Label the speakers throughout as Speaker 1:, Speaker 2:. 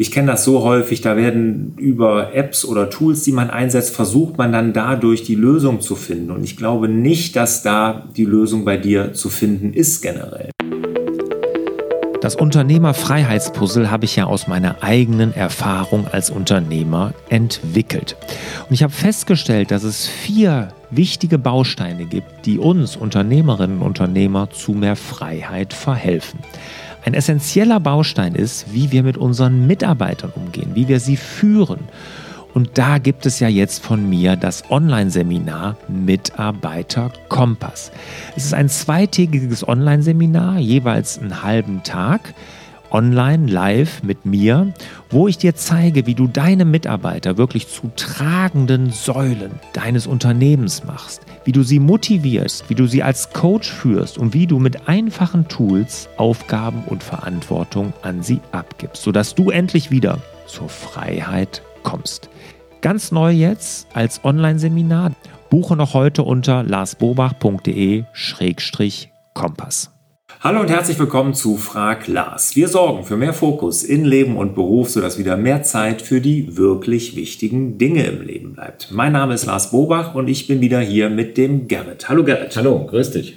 Speaker 1: ich kenne das so häufig, da werden über Apps oder Tools, die man einsetzt, versucht man dann dadurch die Lösung zu finden. Und ich glaube nicht, dass da die Lösung bei dir zu finden ist generell.
Speaker 2: Das Unternehmerfreiheitspuzzle habe ich ja aus meiner eigenen Erfahrung als Unternehmer entwickelt. Und ich habe festgestellt, dass es vier wichtige Bausteine gibt, die uns Unternehmerinnen und Unternehmer zu mehr Freiheit verhelfen. Ein essentieller Baustein ist, wie wir mit unseren Mitarbeitern umgehen, wie wir sie führen. Und da gibt es ja jetzt von mir das Online-Seminar Mitarbeiter Kompass. Es ist ein zweitägiges Online-Seminar, jeweils einen halben Tag online, live mit mir, wo ich dir zeige, wie du deine Mitarbeiter wirklich zu tragenden Säulen deines Unternehmens machst, wie du sie motivierst, wie du sie als Coach führst und wie du mit einfachen Tools Aufgaben und Verantwortung an sie abgibst, sodass du endlich wieder zur Freiheit kommst. Ganz neu jetzt als Online-Seminar. Buche noch heute unter larsbobach.de-kompass.
Speaker 1: Hallo und herzlich willkommen zu Frag Lars. Wir sorgen für mehr Fokus in Leben und Beruf, sodass wieder mehr Zeit für die wirklich wichtigen Dinge im Leben bleibt. Mein Name ist Lars Bobach und ich bin wieder hier mit dem Gerrit. Hallo Gerrit.
Speaker 3: Hallo, grüß dich.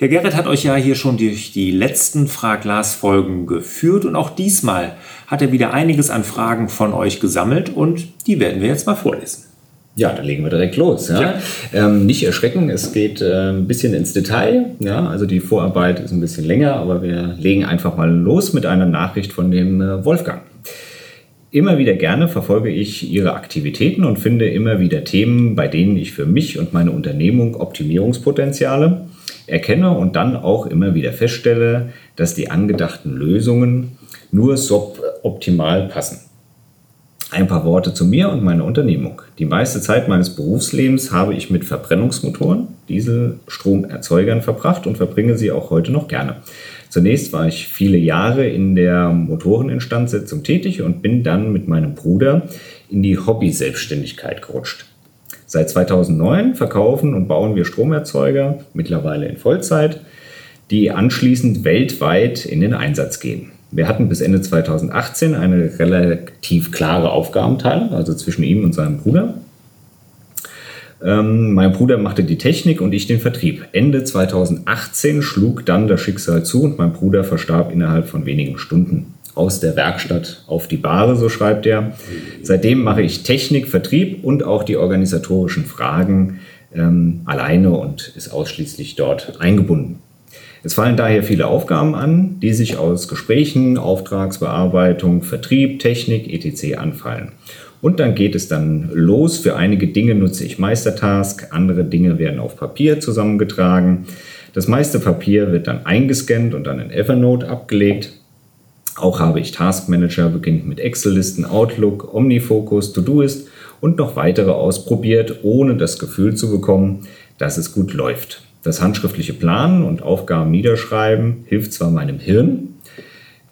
Speaker 1: Der Gerrit hat euch ja hier schon durch die letzten Frag Lars Folgen geführt und auch diesmal hat er wieder einiges an Fragen von euch gesammelt und die werden wir jetzt mal vorlesen.
Speaker 3: Ja, dann legen wir direkt los. Ja. ja. Ähm, nicht erschrecken, es geht äh, ein bisschen ins Detail. Ja, also die Vorarbeit ist ein bisschen länger, aber wir legen einfach mal los mit einer Nachricht von dem äh, Wolfgang. Immer wieder gerne verfolge ich Ihre Aktivitäten und finde immer wieder Themen, bei denen ich für mich und meine Unternehmung Optimierungspotenziale erkenne und dann auch immer wieder feststelle, dass die angedachten Lösungen nur suboptimal passen. Ein paar Worte zu mir und meiner Unternehmung. Die meiste Zeit meines Berufslebens habe ich mit Verbrennungsmotoren, Dieselstromerzeugern verbracht und verbringe sie auch heute noch gerne. Zunächst war ich viele Jahre in der Motoreninstandsetzung tätig und bin dann mit meinem Bruder in die Hobby-Selbstständigkeit gerutscht. Seit 2009 verkaufen und bauen wir Stromerzeuger, mittlerweile in Vollzeit, die anschließend weltweit in den Einsatz gehen. Wir hatten bis Ende 2018 eine relativ klare Aufgabenteilung, also zwischen ihm und seinem Bruder. Ähm, mein Bruder machte die Technik und ich den Vertrieb. Ende 2018 schlug dann das Schicksal zu und mein Bruder verstarb innerhalb von wenigen Stunden. Aus der Werkstatt auf die Bahre, so schreibt er. Seitdem mache ich Technik, Vertrieb und auch die organisatorischen Fragen ähm, alleine und ist ausschließlich dort eingebunden. Es fallen daher viele Aufgaben an, die sich aus Gesprächen, Auftragsbearbeitung, Vertrieb, Technik etc. anfallen. Und dann geht es dann los. Für einige Dinge nutze ich Meistertask, andere Dinge werden auf Papier zusammengetragen. Das meiste Papier wird dann eingescannt und dann in Evernote abgelegt. Auch habe ich Taskmanager, beginnt mit Excel-Listen, Outlook, OmniFocus, Todoist und noch weitere ausprobiert, ohne das Gefühl zu bekommen, dass es gut läuft. Das handschriftliche Planen und Aufgaben niederschreiben hilft zwar meinem Hirn,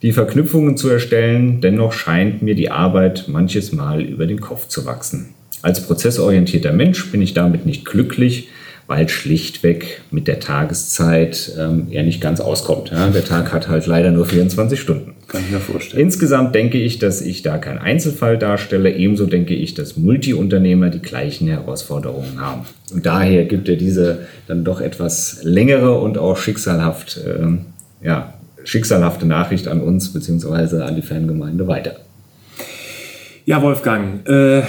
Speaker 3: die Verknüpfungen zu erstellen, dennoch scheint mir die Arbeit manches Mal über den Kopf zu wachsen. Als prozessorientierter Mensch bin ich damit nicht glücklich, weil schlichtweg mit der Tageszeit ähm, er nicht ganz auskommt. Ja? Der Tag hat halt leider nur 24 Stunden.
Speaker 1: Kann ich mir vorstellen.
Speaker 3: Insgesamt denke ich, dass ich da keinen Einzelfall darstelle. Ebenso denke ich, dass Multiunternehmer die gleichen Herausforderungen haben. Und daher gibt er diese dann doch etwas längere und auch schicksalhaft, äh, ja, schicksalhafte Nachricht an uns bzw. an die Fangemeinde weiter.
Speaker 1: Ja, Wolfgang, äh,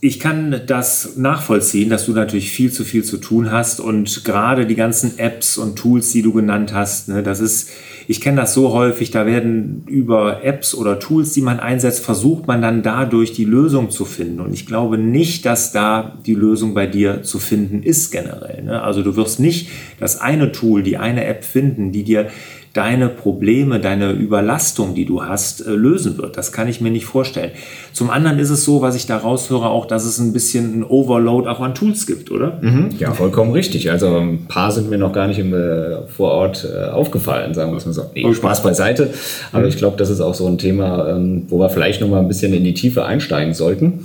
Speaker 1: ich kann das nachvollziehen, dass du natürlich viel zu viel zu tun hast und gerade die ganzen Apps und Tools, die du genannt hast, ne, das ist, ich kenne das so häufig, da werden über Apps oder Tools, die man einsetzt, versucht man dann dadurch die Lösung zu finden. Und ich glaube nicht, dass da die Lösung bei dir zu finden ist generell. Ne? Also du wirst nicht das eine Tool, die eine App finden, die dir deine Probleme, deine Überlastung, die du hast, äh, lösen wird. Das kann ich mir nicht vorstellen. Zum anderen ist es so, was ich da raushöre, auch, dass es ein bisschen ein Overload auch an Tools gibt, oder?
Speaker 3: Mhm, ja, vollkommen richtig. Also ein paar sind mir noch gar nicht im, äh, vor Ort äh, aufgefallen, sagen wir es mal so. Nee, Spaß beiseite. Aber mhm. ich glaube, das ist auch so ein Thema, ähm, wo wir vielleicht noch mal ein bisschen in die Tiefe einsteigen sollten.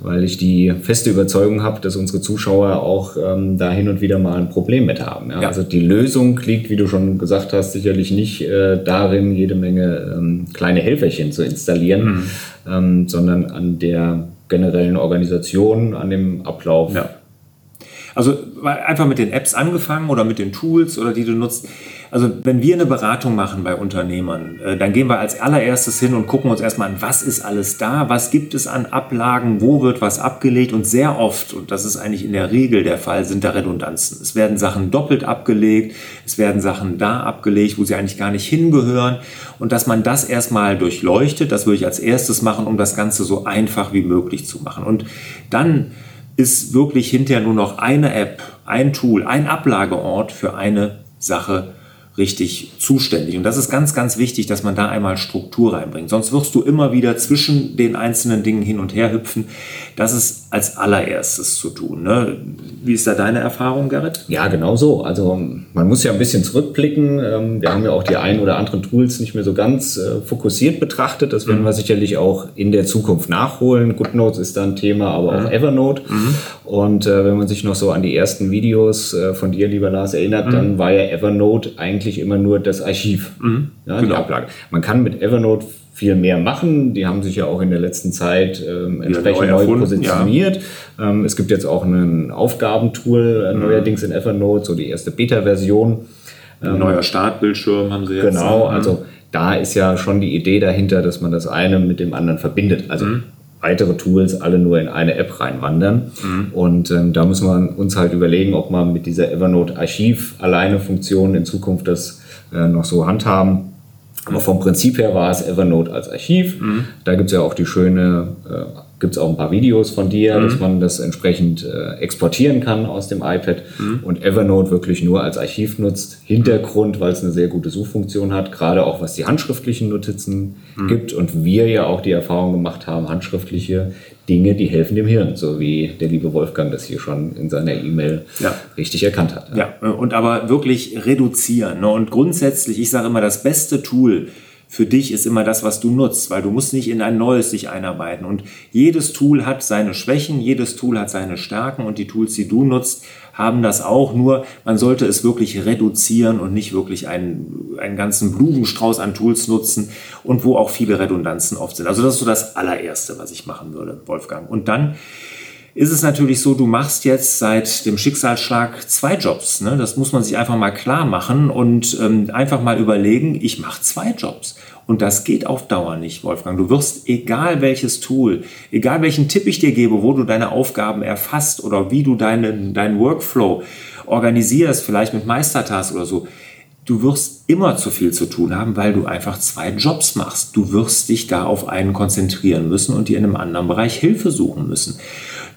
Speaker 3: Weil ich die feste Überzeugung habe, dass unsere Zuschauer auch ähm, da hin und wieder mal ein Problem mit haben. Ja? Ja. Also die Lösung liegt, wie du schon gesagt hast, sicherlich nicht äh, darin, jede Menge ähm, kleine Helferchen zu installieren, mhm. ähm, sondern an der generellen Organisation, an dem Ablauf.
Speaker 1: Ja. Also einfach mit den Apps angefangen oder mit den Tools oder die du nutzt. Also wenn wir eine Beratung machen bei Unternehmern, äh, dann gehen wir als allererstes hin und gucken uns erstmal an, was ist alles da, was gibt es an Ablagen, wo wird was abgelegt und sehr oft, und das ist eigentlich in der Regel der Fall, sind da Redundanzen. Es werden Sachen doppelt abgelegt, es werden Sachen da abgelegt, wo sie eigentlich gar nicht hingehören und dass man das erstmal durchleuchtet, das würde ich als erstes machen, um das Ganze so einfach wie möglich zu machen. Und dann ist wirklich hinterher nur noch eine App, ein Tool, ein Ablageort für eine Sache richtig zuständig. Und das ist ganz, ganz wichtig, dass man da einmal Struktur reinbringt. Sonst wirst du immer wieder zwischen den einzelnen Dingen hin und her hüpfen. Das ist als allererstes zu tun. Ne? Wie ist da deine Erfahrung, Gerrit?
Speaker 3: Ja, genau so. Also man muss ja ein bisschen zurückblicken. Ähm, wir haben ja auch die ein oder anderen Tools nicht mehr so ganz äh, fokussiert betrachtet. Das werden mhm. wir sicherlich auch in der Zukunft nachholen. GoodNotes ist da ein Thema, aber auch mhm. Evernote. Mhm. Und äh, wenn man sich noch so an die ersten Videos äh, von dir, lieber Lars, erinnert, mhm. dann war ja Evernote eigentlich eigentlich immer nur das Archiv, mhm, ja, genau. die Ablage. Man kann mit Evernote viel mehr machen. Die haben sich ja auch in der letzten Zeit ähm, entsprechend neu, neu positioniert. Ja. Ähm, es gibt jetzt auch ein Aufgabentool äh, mhm. neuerdings in Evernote, so die erste Beta-Version.
Speaker 1: Ähm, neuer Startbildschirm haben sie jetzt.
Speaker 3: Genau, also da ist ja schon die Idee dahinter, dass man das eine mit dem anderen verbindet. Also mhm weitere Tools alle nur in eine App reinwandern. Mhm. Und ähm, da müssen wir uns halt überlegen, ob man mit dieser Evernote Archiv alleine Funktion in Zukunft das äh, noch so handhaben. Aber vom Prinzip her war es Evernote als Archiv. Mhm. Da gibt es ja auch die schöne äh, gibt es auch ein paar Videos von dir, mhm. dass man das entsprechend äh, exportieren kann aus dem iPad mhm. und Evernote wirklich nur als Archiv nutzt. Hintergrund, weil es eine sehr gute Suchfunktion hat, gerade auch was die handschriftlichen Notizen mhm. gibt und wir ja auch die Erfahrung gemacht haben, handschriftliche Dinge, die helfen dem Hirn, so wie der liebe Wolfgang das hier schon in seiner E-Mail ja. richtig erkannt hat.
Speaker 1: Ja. ja, und aber wirklich reduzieren. Ne? Und grundsätzlich, ich sage immer, das beste Tool, für dich ist immer das, was du nutzt, weil du musst nicht in ein neues dich einarbeiten. Und jedes Tool hat seine Schwächen, jedes Tool hat seine Stärken und die Tools, die du nutzt, haben das auch. Nur man sollte es wirklich reduzieren und nicht wirklich einen, einen ganzen Blumenstrauß an Tools nutzen und wo auch viele Redundanzen oft sind. Also das ist so das allererste, was ich machen würde, Wolfgang. Und dann ist es natürlich so, du machst jetzt seit dem Schicksalsschlag zwei Jobs. Ne? Das muss man sich einfach mal klar machen und ähm, einfach mal überlegen, ich mache zwei Jobs. Und das geht auf Dauer nicht, Wolfgang. Du wirst, egal welches Tool, egal welchen Tipp ich dir gebe, wo du deine Aufgaben erfasst oder wie du deinen, deinen Workflow organisierst, vielleicht mit Meistertask oder so, du wirst immer zu viel zu tun haben, weil du einfach zwei Jobs machst. Du wirst dich da auf einen konzentrieren müssen und dir in einem anderen Bereich Hilfe suchen müssen.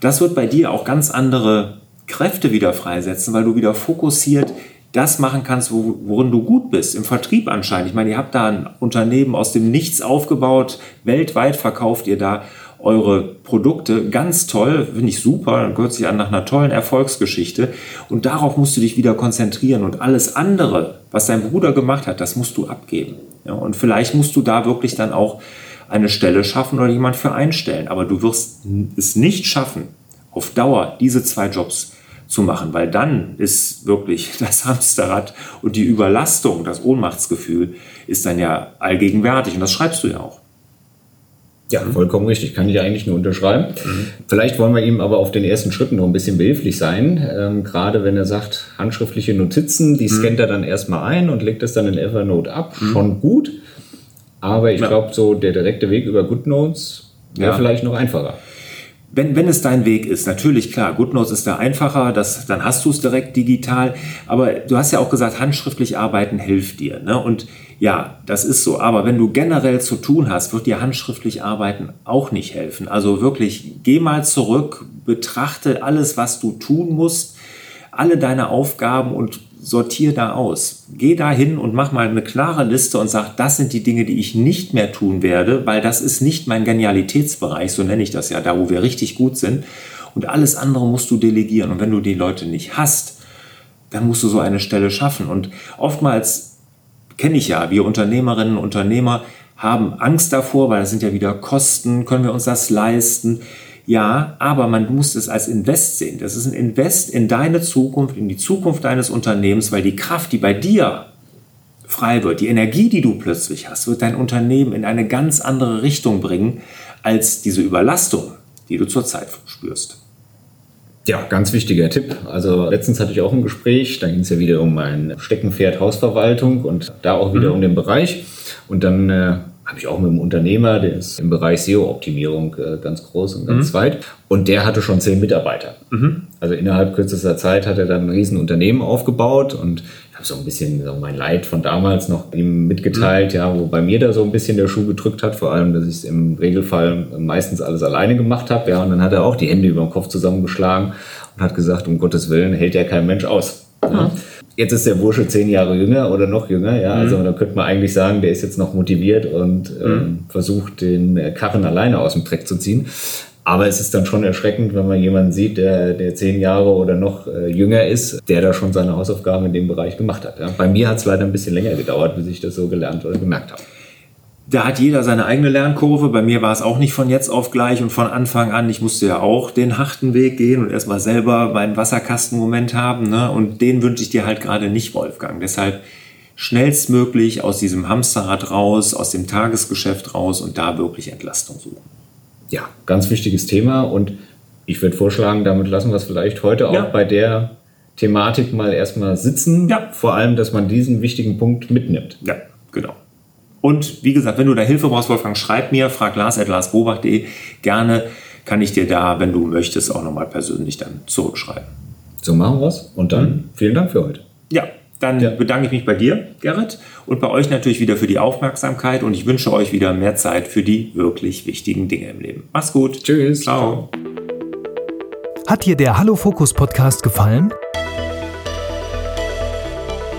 Speaker 1: Das wird bei dir auch ganz andere Kräfte wieder freisetzen, weil du wieder fokussiert das machen kannst, worin du gut bist. Im Vertrieb anscheinend. Ich meine, ihr habt da ein Unternehmen aus dem Nichts aufgebaut. Weltweit verkauft ihr da eure Produkte. Ganz toll, finde ich super. Dann hört sich an nach einer tollen Erfolgsgeschichte. Und darauf musst du dich wieder konzentrieren. Und alles andere, was dein Bruder gemacht hat, das musst du abgeben. Ja, und vielleicht musst du da wirklich dann auch eine Stelle schaffen oder jemand für einstellen. Aber du wirst es nicht schaffen, auf Dauer diese zwei Jobs zu machen, weil dann ist wirklich das Hamsterrad und die Überlastung, das Ohnmachtsgefühl ist dann ja allgegenwärtig und das schreibst du ja auch.
Speaker 3: Ja, vollkommen richtig. Kann ich eigentlich nur unterschreiben. Mhm. Vielleicht wollen wir ihm aber auf den ersten Schritten noch ein bisschen behilflich sein. Ähm, gerade wenn er sagt, handschriftliche Notizen, die mhm. scannt er dann erstmal ein und legt es dann in Evernote ab. Mhm. Schon gut. Aber ich ja. glaube, so der direkte Weg über GoodNotes wäre ja. vielleicht noch einfacher.
Speaker 1: Wenn, wenn es dein Weg ist, natürlich klar, GoodNotes ist da einfacher, das, dann hast du es direkt digital. Aber du hast ja auch gesagt, handschriftlich arbeiten hilft dir. Ne? Und ja, das ist so. Aber wenn du generell zu tun hast, wird dir handschriftlich arbeiten auch nicht helfen. Also wirklich, geh mal zurück, betrachte alles, was du tun musst, alle deine Aufgaben und sortier da aus. Geh da hin und mach mal eine klare Liste und sag, das sind die Dinge, die ich nicht mehr tun werde, weil das ist nicht mein Genialitätsbereich, so nenne ich das ja, da wo wir richtig gut sind. Und alles andere musst du delegieren. Und wenn du die Leute nicht hast, dann musst du so eine Stelle schaffen. Und oftmals kenne ich ja, wir Unternehmerinnen und Unternehmer haben Angst davor, weil das sind ja wieder Kosten, können wir uns das leisten? Ja, aber man muss es als Invest sehen. Das ist ein Invest in deine Zukunft, in die Zukunft deines Unternehmens, weil die Kraft, die bei dir frei wird, die Energie, die du plötzlich hast, wird dein Unternehmen in eine ganz andere Richtung bringen als diese Überlastung, die du zurzeit spürst.
Speaker 3: Ja, ganz wichtiger Tipp. Also letztens hatte ich auch ein Gespräch, da ging es ja wieder um mein Steckenpferd Hausverwaltung und da auch wieder mhm. um den Bereich. Und dann äh, habe ich auch mit einem Unternehmer, der ist im Bereich SEO-Optimierung äh, ganz groß und ganz mhm. weit. Und der hatte schon zehn Mitarbeiter. Mhm. Also innerhalb kürzester Zeit hat er dann ein Riesenunternehmen aufgebaut und ich habe so ein bisschen so mein Leid von damals noch ihm mitgeteilt, mhm. ja, wo bei mir da so ein bisschen der Schuh gedrückt hat, vor allem, dass ich es im Regelfall meistens alles alleine gemacht habe. Ja, und dann hat er auch die Hände über den Kopf zusammengeschlagen und hat gesagt, um Gottes Willen hält ja kein Mensch aus. Ja. Jetzt ist der Bursche zehn Jahre jünger oder noch jünger, ja. Also mhm. da könnte man eigentlich sagen, der ist jetzt noch motiviert und ähm, mhm. versucht, den Karren alleine aus dem Dreck zu ziehen. Aber es ist dann schon erschreckend, wenn man jemanden sieht, der, der zehn Jahre oder noch äh, jünger ist, der da schon seine Hausaufgaben in dem Bereich gemacht hat. Ja. Bei mir hat es leider ein bisschen länger gedauert, bis ich das so gelernt oder gemerkt habe
Speaker 1: da hat jeder seine eigene Lernkurve. Bei mir war es auch nicht von jetzt auf gleich und von Anfang an. Ich musste ja auch den harten Weg gehen und erstmal selber meinen Wasserkastenmoment haben. Ne? Und den wünsche ich dir halt gerade nicht, Wolfgang. Deshalb schnellstmöglich aus diesem Hamsterrad raus, aus dem Tagesgeschäft raus und da wirklich Entlastung suchen.
Speaker 3: Ja, ganz wichtiges Thema und ich würde vorschlagen, damit lassen wir es vielleicht heute auch ja. bei der Thematik mal erstmal sitzen. Ja. Vor allem, dass man diesen wichtigen Punkt mitnimmt.
Speaker 1: Ja, genau. Und wie gesagt, wenn du da Hilfe brauchst, Wolfgang, schreib mir, frag lars.larsbobach.de. Gerne kann ich dir da, wenn du möchtest, auch nochmal persönlich dann zurückschreiben.
Speaker 3: So machen wir es. Und dann mhm. vielen Dank für heute.
Speaker 1: Ja, dann ja. bedanke ich mich bei dir, Gerrit, und bei euch natürlich wieder für die Aufmerksamkeit und ich wünsche euch wieder mehr Zeit für die wirklich wichtigen Dinge im Leben. Mach's gut.
Speaker 3: Tschüss. Ciao.
Speaker 4: Hat dir der Hallo Fokus Podcast gefallen?